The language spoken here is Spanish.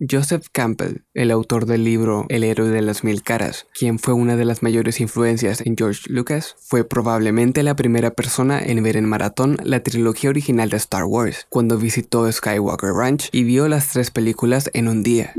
Joseph Campbell, el autor del libro El héroe de las mil caras, quien fue una de las mayores influencias en George Lucas, fue probablemente la primera persona en ver en maratón la trilogía original de Star Wars, cuando visitó Skywalker Ranch y vio las tres películas en un día.